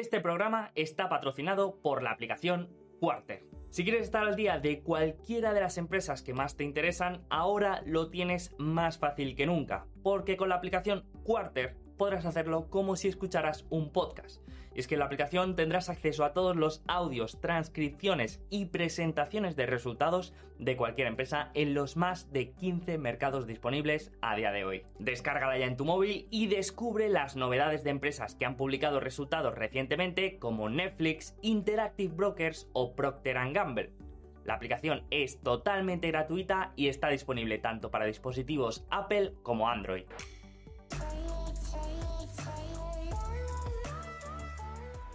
Este programa está patrocinado por la aplicación Quarter. Si quieres estar al día de cualquiera de las empresas que más te interesan, ahora lo tienes más fácil que nunca, porque con la aplicación Quarter podrás hacerlo como si escucharas un podcast. Y es que en la aplicación tendrás acceso a todos los audios, transcripciones y presentaciones de resultados de cualquier empresa en los más de 15 mercados disponibles a día de hoy. Descárgala ya en tu móvil y descubre las novedades de empresas que han publicado resultados recientemente como Netflix, Interactive Brokers o Procter Gamble. La aplicación es totalmente gratuita y está disponible tanto para dispositivos Apple como Android.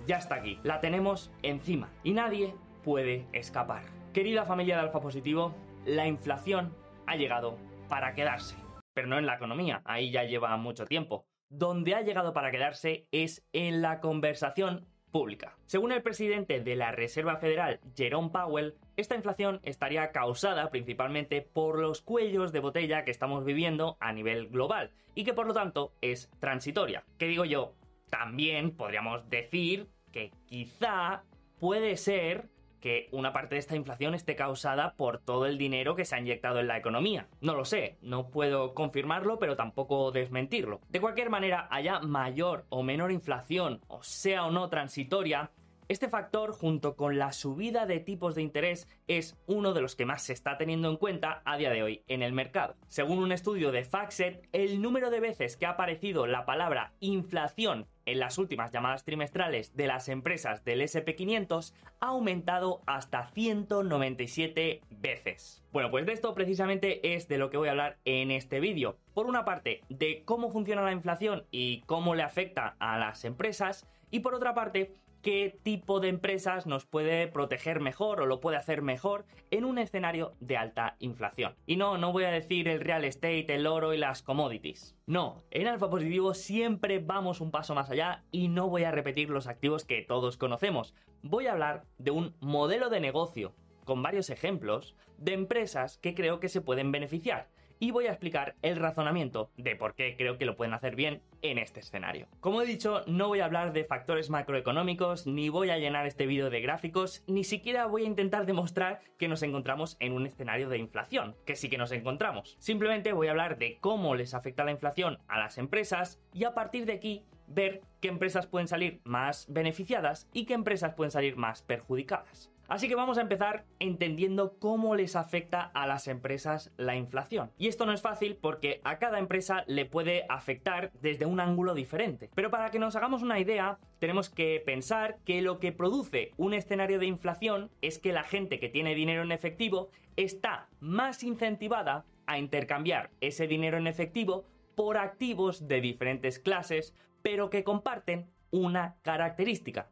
Ya está aquí, la tenemos encima y nadie puede escapar. Querida familia de Alfa Positivo, la inflación ha llegado para quedarse, pero no en la economía, ahí ya lleva mucho tiempo. Donde ha llegado para quedarse es en la conversación pública. Según el presidente de la Reserva Federal, Jerome Powell, esta inflación estaría causada principalmente por los cuellos de botella que estamos viviendo a nivel global y que por lo tanto es transitoria. ¿Qué digo yo? También podríamos decir que quizá puede ser que una parte de esta inflación esté causada por todo el dinero que se ha inyectado en la economía. No lo sé, no puedo confirmarlo, pero tampoco desmentirlo. De cualquier manera, haya mayor o menor inflación, o sea o no transitoria, este factor, junto con la subida de tipos de interés, es uno de los que más se está teniendo en cuenta a día de hoy en el mercado. Según un estudio de Factset, el número de veces que ha aparecido la palabra inflación en las últimas llamadas trimestrales de las empresas del SP500 ha aumentado hasta 197 veces. Bueno, pues de esto precisamente es de lo que voy a hablar en este vídeo. Por una parte, de cómo funciona la inflación y cómo le afecta a las empresas, y por otra parte, qué tipo de empresas nos puede proteger mejor o lo puede hacer mejor en un escenario de alta inflación. Y no, no voy a decir el real estate, el oro y las commodities. No, en Alfa Positivo siempre vamos un paso más allá y no voy a repetir los activos que todos conocemos. Voy a hablar de un modelo de negocio con varios ejemplos de empresas que creo que se pueden beneficiar y voy a explicar el razonamiento de por qué creo que lo pueden hacer bien en este escenario. Como he dicho, no voy a hablar de factores macroeconómicos, ni voy a llenar este vídeo de gráficos, ni siquiera voy a intentar demostrar que nos encontramos en un escenario de inflación, que sí que nos encontramos. Simplemente voy a hablar de cómo les afecta la inflación a las empresas y a partir de aquí ver qué empresas pueden salir más beneficiadas y qué empresas pueden salir más perjudicadas. Así que vamos a empezar entendiendo cómo les afecta a las empresas la inflación. Y esto no es fácil porque a cada empresa le puede afectar desde un ángulo diferente. Pero para que nos hagamos una idea, tenemos que pensar que lo que produce un escenario de inflación es que la gente que tiene dinero en efectivo está más incentivada a intercambiar ese dinero en efectivo por activos de diferentes clases, pero que comparten una característica,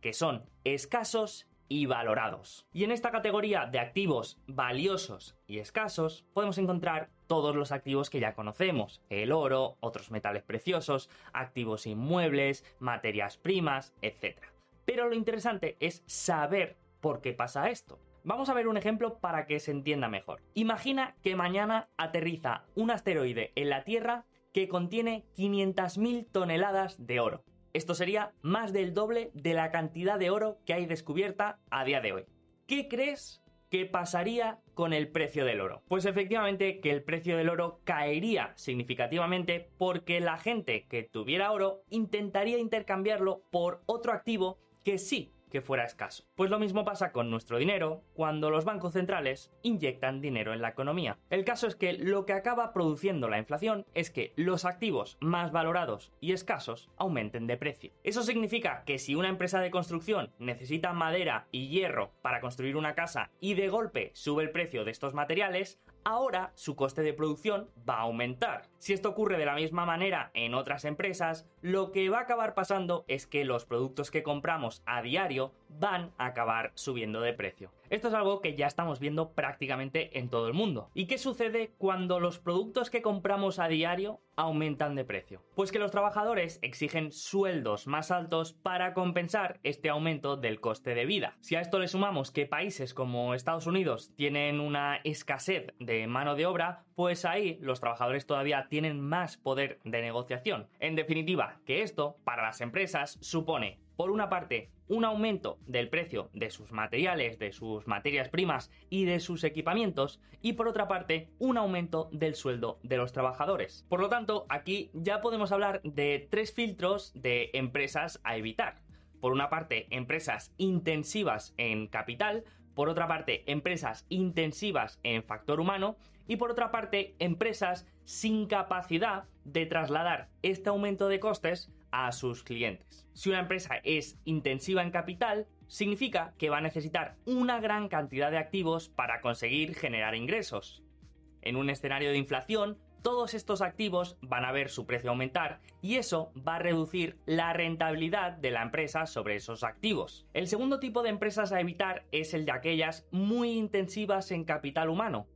que son escasos y valorados. Y en esta categoría de activos valiosos y escasos podemos encontrar todos los activos que ya conocemos, el oro, otros metales preciosos, activos inmuebles, materias primas, etc. Pero lo interesante es saber por qué pasa esto. Vamos a ver un ejemplo para que se entienda mejor. Imagina que mañana aterriza un asteroide en la Tierra que contiene 500.000 toneladas de oro. Esto sería más del doble de la cantidad de oro que hay descubierta a día de hoy. ¿Qué crees que pasaría con el precio del oro? Pues efectivamente que el precio del oro caería significativamente porque la gente que tuviera oro intentaría intercambiarlo por otro activo que sí que fuera escaso. Pues lo mismo pasa con nuestro dinero cuando los bancos centrales inyectan dinero en la economía. El caso es que lo que acaba produciendo la inflación es que los activos más valorados y escasos aumenten de precio. Eso significa que si una empresa de construcción necesita madera y hierro para construir una casa y de golpe sube el precio de estos materiales, ahora su coste de producción va a aumentar. Si esto ocurre de la misma manera en otras empresas, lo que va a acabar pasando es que los productos que compramos a diario van a acabar subiendo de precio. Esto es algo que ya estamos viendo prácticamente en todo el mundo. ¿Y qué sucede cuando los productos que compramos a diario aumentan de precio? Pues que los trabajadores exigen sueldos más altos para compensar este aumento del coste de vida. Si a esto le sumamos que países como Estados Unidos tienen una escasez de mano de obra, pues ahí los trabajadores todavía tienen más poder de negociación. En definitiva, que esto para las empresas supone por una parte, un aumento del precio de sus materiales, de sus materias primas y de sus equipamientos, y por otra parte, un aumento del sueldo de los trabajadores. Por lo tanto, aquí ya podemos hablar de tres filtros de empresas a evitar. Por una parte, empresas intensivas en capital, por otra parte, empresas intensivas en factor humano y por otra parte, empresas sin capacidad de trasladar este aumento de costes a sus clientes. Si una empresa es intensiva en capital, significa que va a necesitar una gran cantidad de activos para conseguir generar ingresos. En un escenario de inflación, todos estos activos van a ver su precio aumentar y eso va a reducir la rentabilidad de la empresa sobre esos activos. El segundo tipo de empresas a evitar es el de aquellas muy intensivas en capital humano.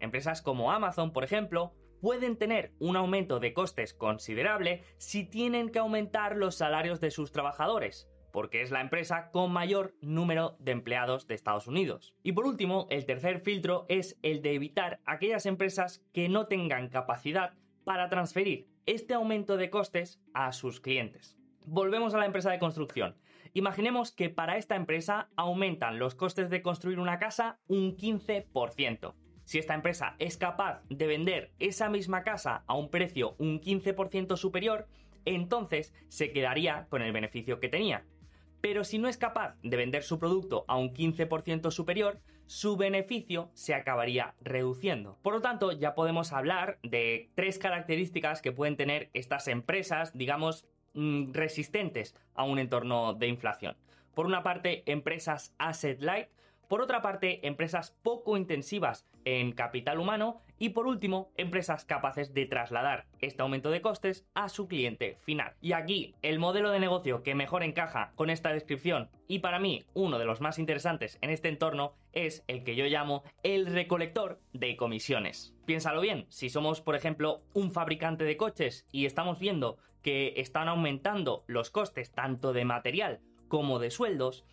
Empresas como Amazon, por ejemplo, pueden tener un aumento de costes considerable si tienen que aumentar los salarios de sus trabajadores, porque es la empresa con mayor número de empleados de Estados Unidos. Y por último, el tercer filtro es el de evitar aquellas empresas que no tengan capacidad para transferir este aumento de costes a sus clientes. Volvemos a la empresa de construcción. Imaginemos que para esta empresa aumentan los costes de construir una casa un 15% si esta empresa es capaz de vender esa misma casa a un precio un 15% superior, entonces se quedaría con el beneficio que tenía. Pero si no es capaz de vender su producto a un 15% superior, su beneficio se acabaría reduciendo. Por lo tanto, ya podemos hablar de tres características que pueden tener estas empresas, digamos, mm, resistentes a un entorno de inflación. Por una parte, empresas asset light, por otra parte, empresas poco intensivas en capital humano y por último, empresas capaces de trasladar este aumento de costes a su cliente final. Y aquí, el modelo de negocio que mejor encaja con esta descripción y para mí uno de los más interesantes en este entorno es el que yo llamo el recolector de comisiones. Piénsalo bien, si somos por ejemplo un fabricante de coches y estamos viendo que están aumentando los costes tanto de material como de sueldos,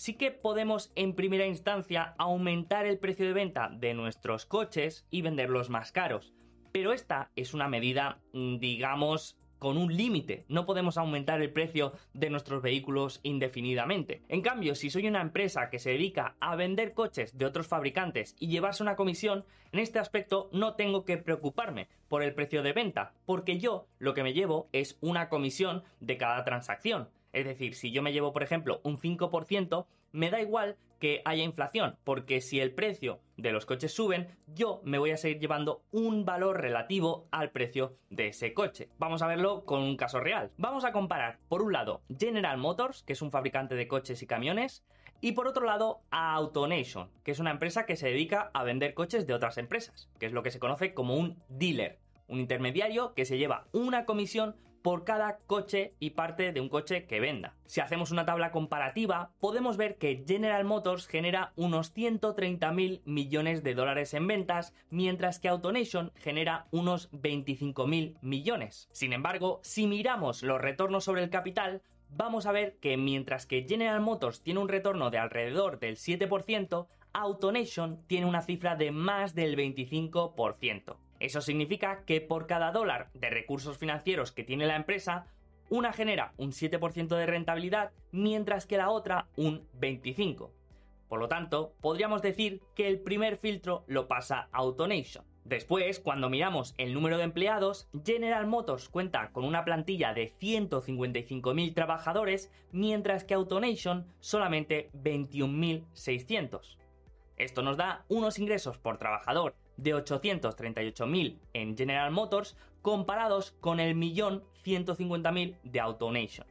sí que podemos en primera instancia aumentar el precio de venta de nuestros coches y venderlos más caros. Pero esta es una medida, mm, digamos, con un límite. No podemos aumentar el precio de nuestros vehículos indefinidamente. En cambio, si soy una empresa que se dedica a vender coches de otros fabricantes y llevarse una comisión, en este aspecto no tengo que preocuparme por el precio de venta, porque yo lo que me llevo es una comisión de cada transacción. Es decir, si yo me llevo, por ejemplo, un 5%, me da igual que haya inflación, porque si el precio de los coches suben, yo me voy a seguir llevando un valor relativo al precio de ese coche. Vamos a verlo con un caso real. Vamos a comparar, por un lado, General Motors, que es un fabricante de coches y camiones, y por otro lado, AutoNation, que es una empresa que se dedica a vender coches de otras empresas, que es lo que se conoce como un dealer, un intermediario que se lleva una comisión por cada coche y parte de un coche que venda. Si hacemos una tabla comparativa, podemos ver que General Motors genera unos 130.000 millones de dólares en ventas, mientras que AutoNation genera unos 25.000 millones. Sin embargo, si miramos los retornos sobre el capital, vamos a ver que mientras que General Motors tiene un retorno de alrededor del 7%, AutoNation tiene una cifra de más del 25%. Eso significa que por cada dólar de recursos financieros que tiene la empresa, una genera un 7% de rentabilidad, mientras que la otra un 25%. Por lo tanto, podríamos decir que el primer filtro lo pasa AutoNation. Después, cuando miramos el número de empleados, General Motors cuenta con una plantilla de 155.000 trabajadores, mientras que AutoNation solamente 21.600. Esto nos da unos ingresos por trabajador de 838.000 en General Motors comparados con el millón 150.000 de AutoNation.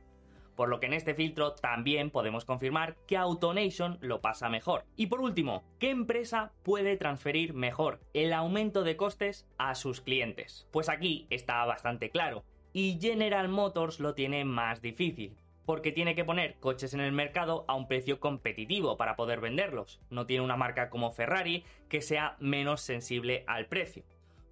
Por lo que en este filtro también podemos confirmar que AutoNation lo pasa mejor. Y por último, ¿qué empresa puede transferir mejor el aumento de costes a sus clientes? Pues aquí está bastante claro. Y General Motors lo tiene más difícil porque tiene que poner coches en el mercado a un precio competitivo para poder venderlos. No tiene una marca como Ferrari que sea menos sensible al precio.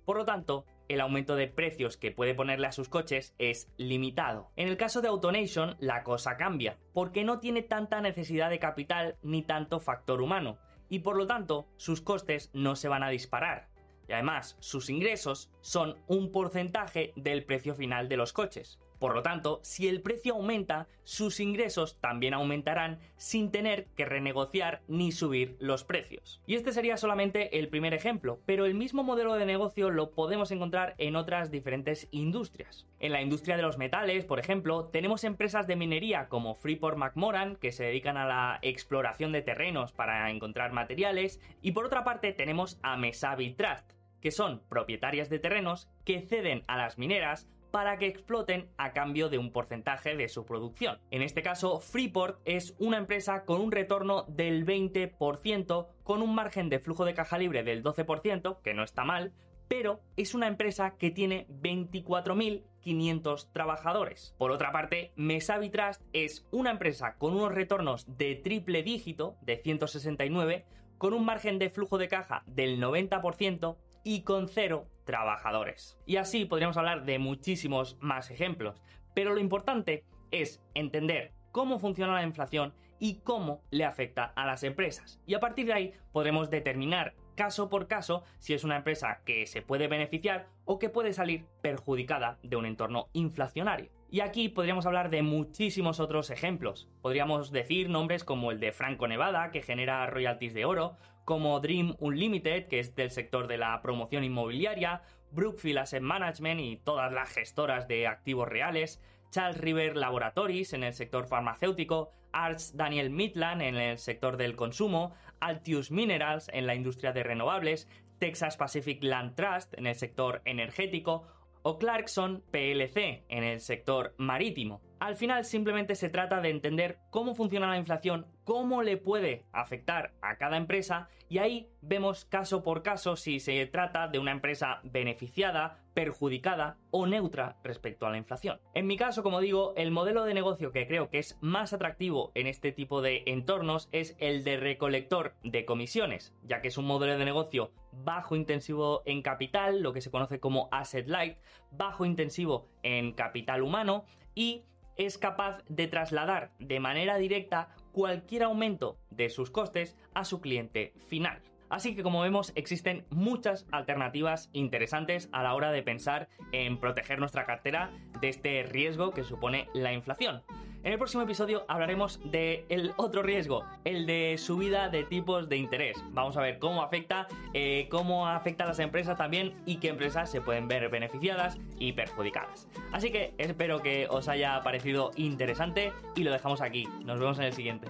Por lo tanto, el aumento de precios que puede ponerle a sus coches es limitado. En el caso de AutoNation, la cosa cambia, porque no tiene tanta necesidad de capital ni tanto factor humano, y por lo tanto sus costes no se van a disparar. Y además, sus ingresos son un porcentaje del precio final de los coches. Por lo tanto, si el precio aumenta, sus ingresos también aumentarán sin tener que renegociar ni subir los precios. Y este sería solamente el primer ejemplo, pero el mismo modelo de negocio lo podemos encontrar en otras diferentes industrias. En la industria de los metales, por ejemplo, tenemos empresas de minería como Freeport McMoran que se dedican a la exploración de terrenos para encontrar materiales y por otra parte tenemos a Mesabi Trust, que son propietarias de terrenos que ceden a las mineras para que exploten a cambio de un porcentaje de su producción. En este caso, Freeport es una empresa con un retorno del 20%, con un margen de flujo de caja libre del 12%, que no está mal, pero es una empresa que tiene 24.500 trabajadores. Por otra parte, Mesabi Trust es una empresa con unos retornos de triple dígito, de 169, con un margen de flujo de caja del 90% y con cero trabajadores. Y así podríamos hablar de muchísimos más ejemplos, pero lo importante es entender cómo funciona la inflación y cómo le afecta a las empresas. Y a partir de ahí podremos determinar caso por caso si es una empresa que se puede beneficiar o que puede salir perjudicada de un entorno inflacionario. Y aquí podríamos hablar de muchísimos otros ejemplos. Podríamos decir nombres como el de Franco Nevada, que genera royalties de oro, como Dream Unlimited, que es del sector de la promoción inmobiliaria, Brookfield Asset Management y todas las gestoras de activos reales, Charles River Laboratories en el sector farmacéutico, Arts Daniel Midland en el sector del consumo, Altius Minerals en la industria de renovables, Texas Pacific Land Trust en el sector energético o Clarkson PLC en el sector marítimo. Al final simplemente se trata de entender cómo funciona la inflación, cómo le puede afectar a cada empresa y ahí vemos caso por caso si se trata de una empresa beneficiada, perjudicada o neutra respecto a la inflación. En mi caso, como digo, el modelo de negocio que creo que es más atractivo en este tipo de entornos es el de recolector de comisiones, ya que es un modelo de negocio bajo intensivo en capital, lo que se conoce como asset light, bajo intensivo en capital humano y es capaz de trasladar de manera directa cualquier aumento de sus costes a su cliente final. Así que como vemos existen muchas alternativas interesantes a la hora de pensar en proteger nuestra cartera de este riesgo que supone la inflación. En el próximo episodio hablaremos del otro riesgo, el de subida de tipos de interés. Vamos a ver cómo afecta, eh, cómo afecta a las empresas también y qué empresas se pueden ver beneficiadas y perjudicadas. Así que espero que os haya parecido interesante y lo dejamos aquí. Nos vemos en el siguiente.